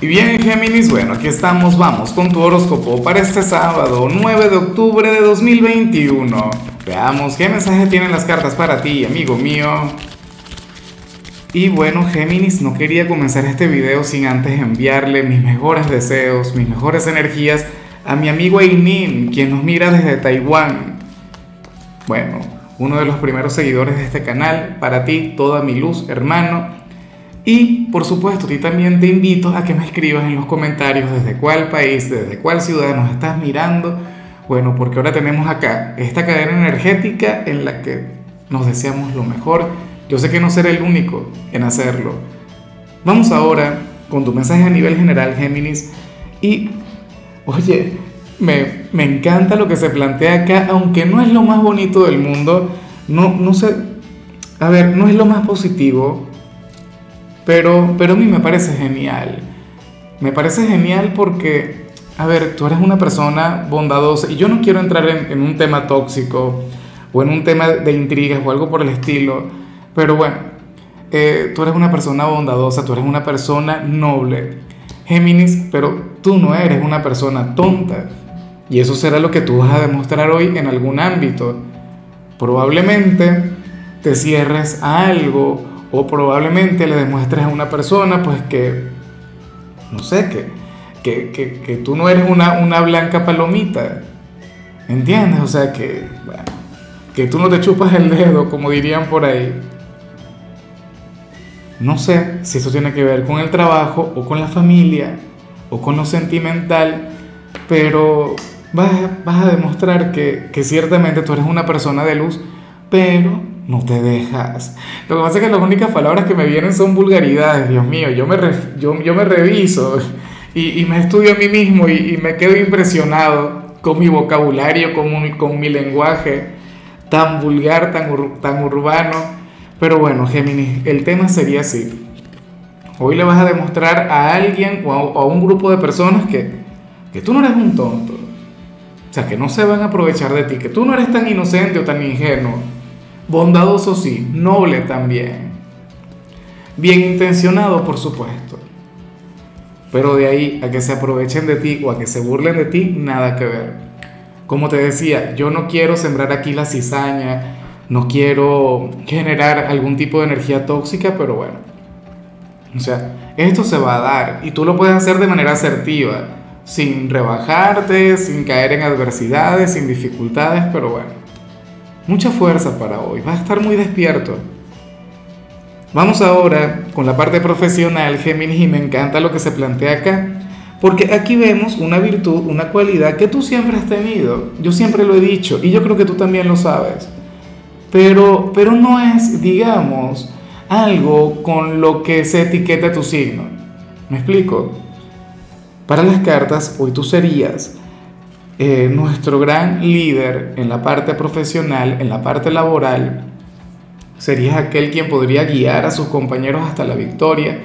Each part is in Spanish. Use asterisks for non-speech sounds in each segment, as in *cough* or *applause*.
Y bien, Géminis, bueno, aquí estamos, vamos con tu horóscopo para este sábado, 9 de octubre de 2021. Veamos qué mensaje tienen las cartas para ti, amigo mío. Y bueno, Géminis, no quería comenzar este video sin antes enviarle mis mejores deseos, mis mejores energías a mi amigo Ainin, quien nos mira desde Taiwán. Bueno, uno de los primeros seguidores de este canal, para ti, toda mi luz, hermano. Y por supuesto, a ti también te invito a que me escribas en los comentarios desde cuál país, desde cuál ciudad nos estás mirando. Bueno, porque ahora tenemos acá esta cadena energética en la que nos deseamos lo mejor. Yo sé que no seré el único en hacerlo. Vamos ahora con tu mensaje a nivel general, Géminis. Y, oye, me, me encanta lo que se plantea acá, aunque no es lo más bonito del mundo. No, no sé, a ver, no es lo más positivo pero, pero a mí me parece genial. Me parece genial porque, a ver, tú eres una persona bondadosa y yo no quiero entrar en, un tema tóxico o en un tema de intrigas o algo por el estilo, pero bueno, eh, tú eres una persona bondadosa, tú eres una persona noble, Géminis, pero tú no eres una persona tonta. Y eso será lo que tú vas a demostrar hoy en algún ámbito. Probablemente te cierres a algo o probablemente le demuestres a una persona pues que, no sé, que, que, que, tú no eres una, una, blanca palomita. ¿Entiendes? O sea que, bueno, que tú no te chupas el dedo, como dirían por ahí. No sé si eso tiene que ver con el trabajo o con la familia o con lo sentimental, pero vas, vas a demostrar que, que ciertamente tú eres una persona de luz, pero no te dejas. Lo que pasa es que las únicas palabras que me vienen son vulgaridades, Dios mío, yo me, yo, yo me reviso y, y, me estudio a mí mismo y, y, me quedo impresionado con mi vocabulario, con, con mi lenguaje tan vulgar, tan, tan urbano. Pero bueno, Géminis, el tema sería así. Hoy le vas a demostrar a alguien o a un grupo de personas que, que tú no eres un tonto. O sea, que no se van a aprovechar de ti, que tú no eres tan inocente o tan ingenuo Bondadoso sí, noble también. Bien intencionado, por supuesto. Pero de ahí a que se aprovechen de ti o a que se burlen de ti, nada que ver. Como te decía, yo no quiero sembrar aquí la cizaña, no quiero generar algún tipo de energía tóxica, pero bueno. O sea, esto se va a dar y tú lo puedes hacer de manera asertiva, sin rebajarte, sin caer en adversidades, sin dificultades, pero bueno mucha fuerza para hoy, vas a estar muy despierto. Vamos ahora con la parte profesional, Géminis, y me encanta lo que se plantea acá, porque aquí vemos una virtud, una cualidad que tú siempre has tenido, yo siempre lo he dicho, y yo creo que tú también lo sabes, pero, pero no es, digamos, algo con lo que se etiqueta tu signo. ¿Me explico? Para las cartas, hoy tú serías eh, nuestro gran líder en la parte profesional, en la parte laboral, serías aquel quien podría guiar a sus compañeros hasta la victoria,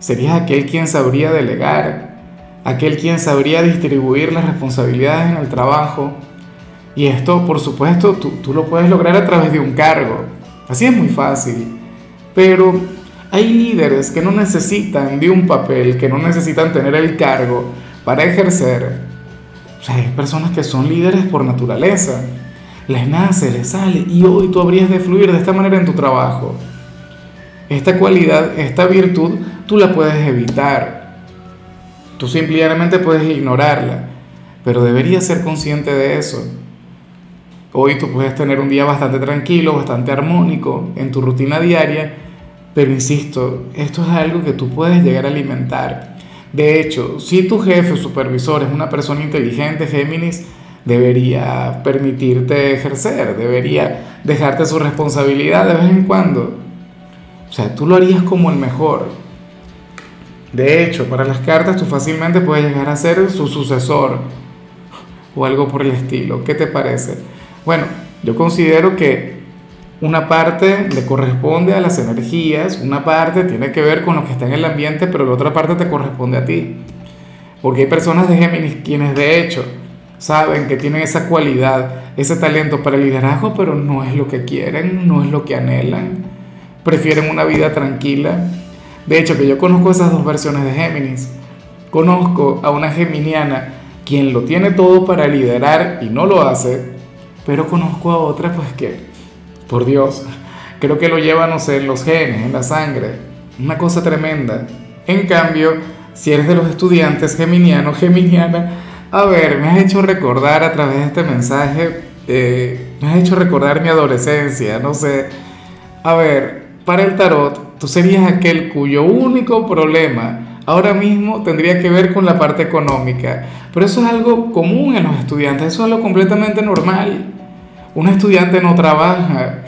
serías aquel quien sabría delegar, aquel quien sabría distribuir las responsabilidades en el trabajo. Y esto, por supuesto, tú, tú lo puedes lograr a través de un cargo. Así es muy fácil. Pero hay líderes que no necesitan de un papel, que no necesitan tener el cargo para ejercer o sea, hay personas que son líderes por naturaleza. Les nace, les sale y hoy tú habrías de fluir de esta manera en tu trabajo. Esta cualidad, esta virtud, tú la puedes evitar. Tú simplemente puedes ignorarla, pero deberías ser consciente de eso. Hoy tú puedes tener un día bastante tranquilo, bastante armónico en tu rutina diaria, pero insisto, esto es algo que tú puedes llegar a alimentar de hecho, si tu jefe o supervisor es una persona inteligente, Géminis, debería permitirte ejercer, debería dejarte su responsabilidad de vez en cuando. O sea, tú lo harías como el mejor. De hecho, para las cartas tú fácilmente puedes llegar a ser su sucesor o algo por el estilo. ¿Qué te parece? Bueno, yo considero que una parte le corresponde a las energías, una parte tiene que ver con lo que está en el ambiente, pero la otra parte te corresponde a ti. Porque hay personas de Géminis quienes de hecho saben que tienen esa cualidad, ese talento para el liderazgo, pero no es lo que quieren, no es lo que anhelan. Prefieren una vida tranquila. De hecho, que yo conozco esas dos versiones de Géminis. conozco a una geminiana quien lo tiene todo para liderar y no lo hace, pero conozco a otra pues que, por Dios, creo que lo lleva, no sé, en los genes, en la sangre, una cosa tremenda. En cambio, si eres de los estudiantes geminiano, geminiana, a ver, me has hecho recordar a través de este mensaje, eh, me has hecho recordar mi adolescencia, no sé. A ver, para el tarot, tú serías aquel cuyo único problema ahora mismo tendría que ver con la parte económica. Pero eso es algo común en los estudiantes, eso es algo completamente normal. Un estudiante no trabaja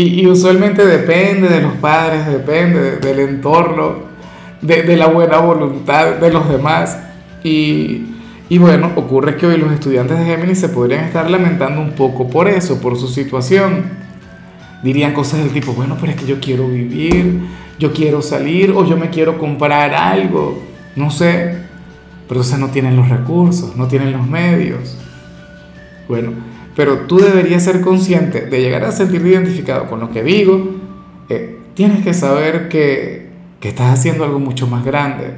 y, usualmente depende de los padres, depende del entorno, de, la buena voluntad de los demás. Y, bueno, ocurre que hoy los estudiantes de Géminis se podrían estar lamentando un poco por eso, por su situación. Dirían cosas del tipo, bueno, pero es que yo quiero vivir, yo quiero salir o yo me quiero comprar algo, no sé, pero o no tienen los recursos, no tienen los medios. Bueno, pero tú deberías ser consciente de llegar a sentirte identificado con lo que digo. Eh, tienes que saber que, que, estás haciendo algo mucho más grande,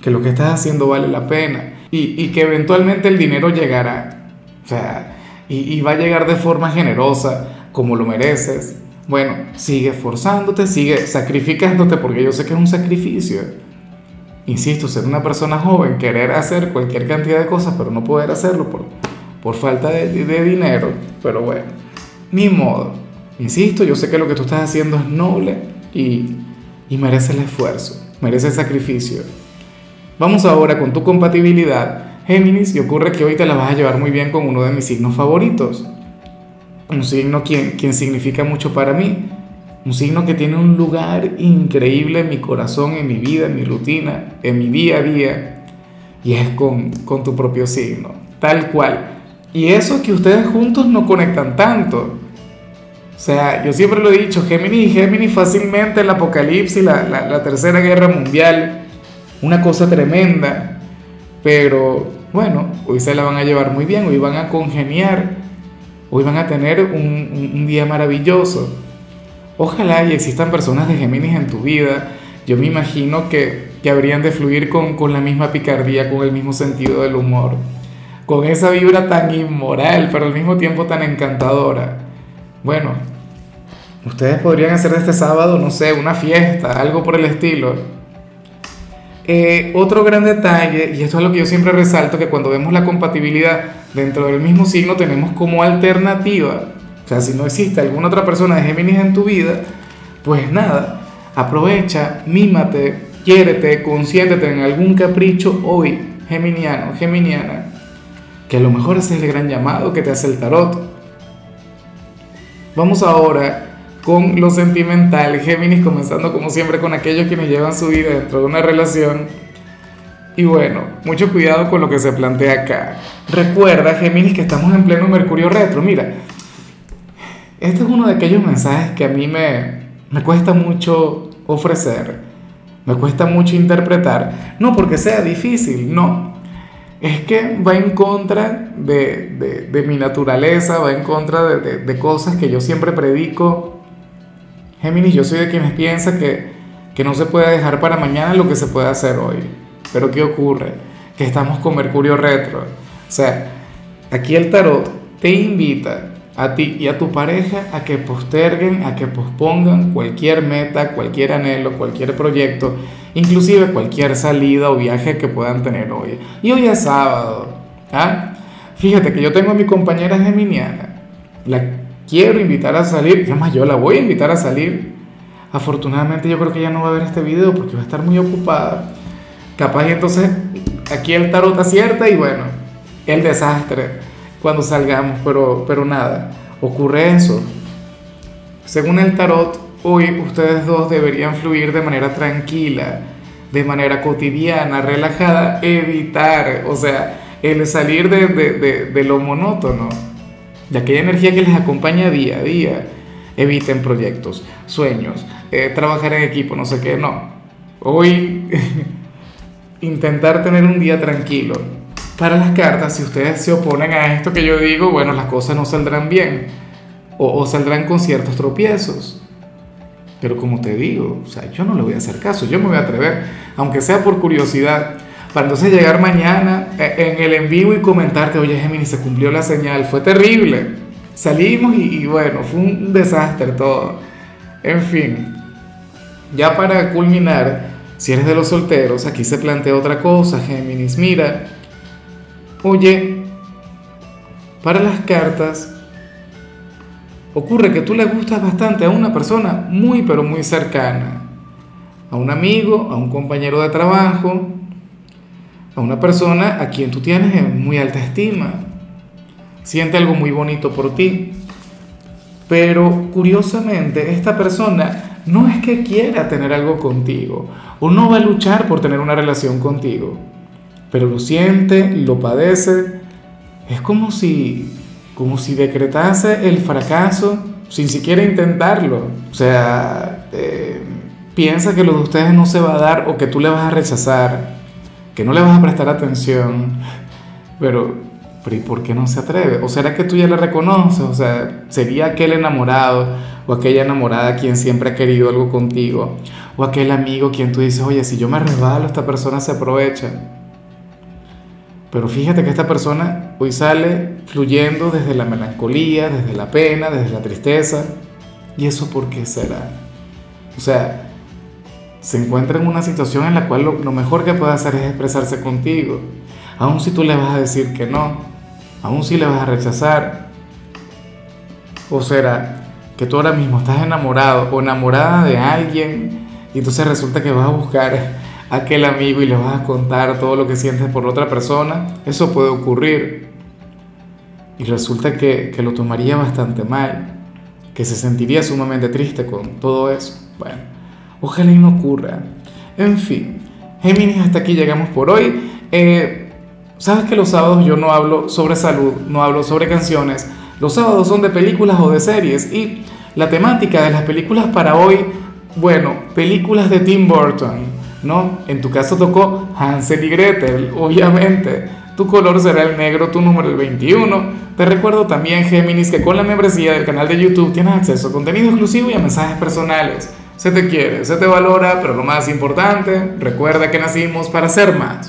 que lo que estás haciendo vale la pena y, y que eventualmente el dinero llegará. O sea, y, y va a llegar de forma generosa, como lo mereces bueno, sigue esforzándote, sigue sacrificándote, porque yo sé que es un sacrificio. Insisto, ser una persona joven, querer hacer cualquier cantidad de cosas, pero no poder hacerlo por, por falta de, dinero. Pero bueno, ni modo. Insisto, yo sé que lo que tú estás haciendo es noble y, y merece el esfuerzo, merece el sacrificio. Vamos ahora con tu compatibilidad, Géminis, y ocurre que hoy te la vas a llevar muy bien con uno de mis signos favoritos un signo quien, quien significa mucho para mí, un signo que tiene un lugar increíble en mi corazón, en mi vida, en mi rutina, en mi día a día, y es con, con tu propio signo, tal cual. Y eso que ustedes juntos no conectan tanto. O sea, yo siempre lo he dicho, Géminis y Géminis fácilmente el apocalipsis, la, la, tercera guerra mundial, una cosa tremenda. Pero bueno, hoy se la van a llevar muy bien, hoy van a congeniar Hoy van a tener un, día maravilloso. Ojalá y existan personas de Géminis en tu vida. Yo me imagino que, que habrían de fluir con, con la misma picardía, con el mismo sentido del humor, con esa vibra tan inmoral, pero al mismo tiempo tan encantadora. Bueno, ustedes podrían hacer este sábado, no sé, una fiesta, algo por el estilo eh, otro gran detalle, y esto es lo que yo siempre resalto, que cuando vemos la compatibilidad dentro del mismo signo tenemos como alternativa, o sea, si no existe alguna otra persona de Géminis en tu vida, pues nada, aprovecha, mímate, quiérete, consiéntete en algún capricho hoy, geminiano, geminiana, que a lo mejor ese es el gran llamado que te hace el tarot. Vamos ahora con lo sentimental, Géminis comenzando como siempre con aquellos quienes llevan su vida dentro de una relación. Y bueno, mucho cuidado con lo que se plantea acá. Recuerda, Géminis, que estamos en pleno Mercurio retro. Mira, este es uno de aquellos mensajes que a mí me, me cuesta mucho ofrecer, me cuesta mucho interpretar. No porque sea difícil, no. Es que va en contra de, de, mi naturaleza, va en contra de, de cosas que yo siempre predico Géminis, yo soy de quienes piensa que, que no se puede dejar para mañana lo que se puede hacer hoy. Pero ¿qué ocurre? Que estamos con Mercurio retro. O sea, aquí el tarot te invita a ti y a tu pareja a que posterguen, a que pospongan cualquier meta, cualquier anhelo, cualquier proyecto, inclusive cualquier salida o viaje que puedan tener hoy. Y hoy es sábado. ¿ah? Fíjate que yo tengo a mi compañera geminiana, la quiero invitar a salir, además yo la voy a invitar a salir. Afortunadamente yo creo que ella no va a ver este video porque va a estar muy ocupada. Capaz y entonces aquí el tarot acierta y bueno, el desastre cuando salgamos, pero, pero nada, ocurre eso. Según el tarot, hoy ustedes dos deberían fluir de manera tranquila, de manera cotidiana, relajada, evitar, o sea, el salir de, lo monótono de aquella energía que les acompaña día a día. Eviten proyectos, sueños, eh, trabajar en equipo, no sé qué, no. Hoy *laughs* intentar tener un día tranquilo. Para las cartas, si ustedes se oponen a esto que yo digo, bueno, las cosas no saldrán bien o saldrán con ciertos tropiezos. Pero como te digo, o sea, yo no le voy a hacer caso, yo me voy a atrever, aunque sea por curiosidad, para entonces llegar mañana eh, en el en vivo y comentarte, oye Gemini, se cumplió la señal, fue terrible. Salimos y, y bueno, fue un desastre todo. En fin, ya para culminar, si eres de los solteros, aquí se plantea otra cosa, Géminis. Mira, oye, para las cartas, ocurre que tú le gustas bastante a una persona muy, pero muy cercana. A un amigo, a un compañero de trabajo, a una persona a quien tú tienes muy alta estima. Siente algo muy bonito por ti. Pero curiosamente, esta persona no es que quiera tener algo contigo o no va a luchar por tener una relación contigo, pero lo siente, lo padece. Es como si, como si decretase el fracaso sin siquiera intentarlo. O sea, eh, piensa que lo de ustedes no se va a dar o que tú le vas a rechazar, que no le vas a prestar atención. Pero, pero ¿y por qué no se atreve? ¿O será que tú ya le reconoces? O sea, sería aquel enamorado o aquella enamorada quien siempre ha querido algo contigo, o aquel amigo quien tú dices, oye, si yo me resbalo, esta persona se aprovecha. Pero fíjate que esta persona hoy sale fluyendo desde la melancolía, desde la pena, desde la tristeza. ¿Y eso por qué será? O sea, se encuentra en una situación en la cual lo, mejor que puede hacer es expresarse contigo. Aun si tú le vas a decir que no, aun si le vas a rechazar. O será que tú ahora mismo estás enamorado o enamorada de alguien y entonces resulta que vas a buscar aquel amigo y le vas a contar todo lo que sientes por otra persona, eso puede ocurrir. Y resulta que, que lo tomaría bastante mal, que se sentiría sumamente triste con todo eso. Bueno, ojalá no ocurra. En fin, Géminis, hasta aquí llegamos por hoy. Eh, Sabes que los sábados yo no hablo sobre salud, no hablo sobre canciones. Los sábados son de películas o de series y la temática de las películas para hoy, bueno, películas de Tim Burton, ¿no? En tu caso tocó Hansel y Gretel, obviamente. Tu color será el negro, tu número el 21. Te recuerdo también, Géminis, que con la membresía del canal de YouTube tienes acceso a contenido exclusivo y a mensajes personales. Se te quiere, se te valora, pero lo más importante, recuerda que nacimos para ser más.